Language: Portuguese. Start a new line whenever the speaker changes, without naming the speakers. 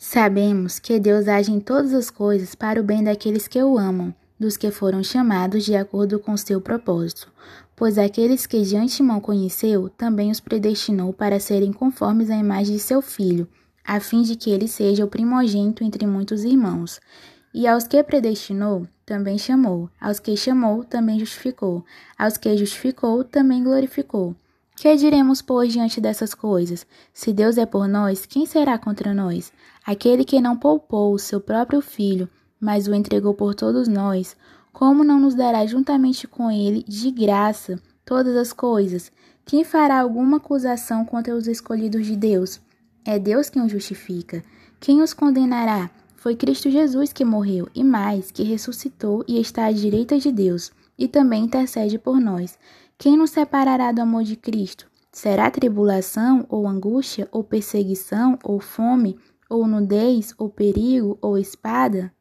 Sabemos que Deus age em todas as coisas para o bem daqueles que o amam, dos que foram chamados de acordo com seu propósito. Pois aqueles que de antemão conheceu, também os predestinou para serem conformes à imagem de seu Filho, a fim de que ele seja o primogênito entre muitos irmãos. E aos que predestinou, também chamou. Aos que chamou, também justificou. Aos que justificou, também glorificou. Que diremos, pois, diante dessas coisas? Se Deus é por nós, quem será contra nós? Aquele que não poupou o seu próprio filho, mas o entregou por todos nós, como não nos dará juntamente com ele, de graça, todas as coisas? Quem fará alguma acusação contra os escolhidos de Deus? É Deus quem os justifica. Quem os condenará? Foi Cristo Jesus que morreu, e mais, que ressuscitou e está à direita de Deus, e também intercede por nós. Quem nos separará do amor de Cristo? Será tribulação, ou angústia, ou perseguição, ou fome, ou nudez, ou perigo, ou espada?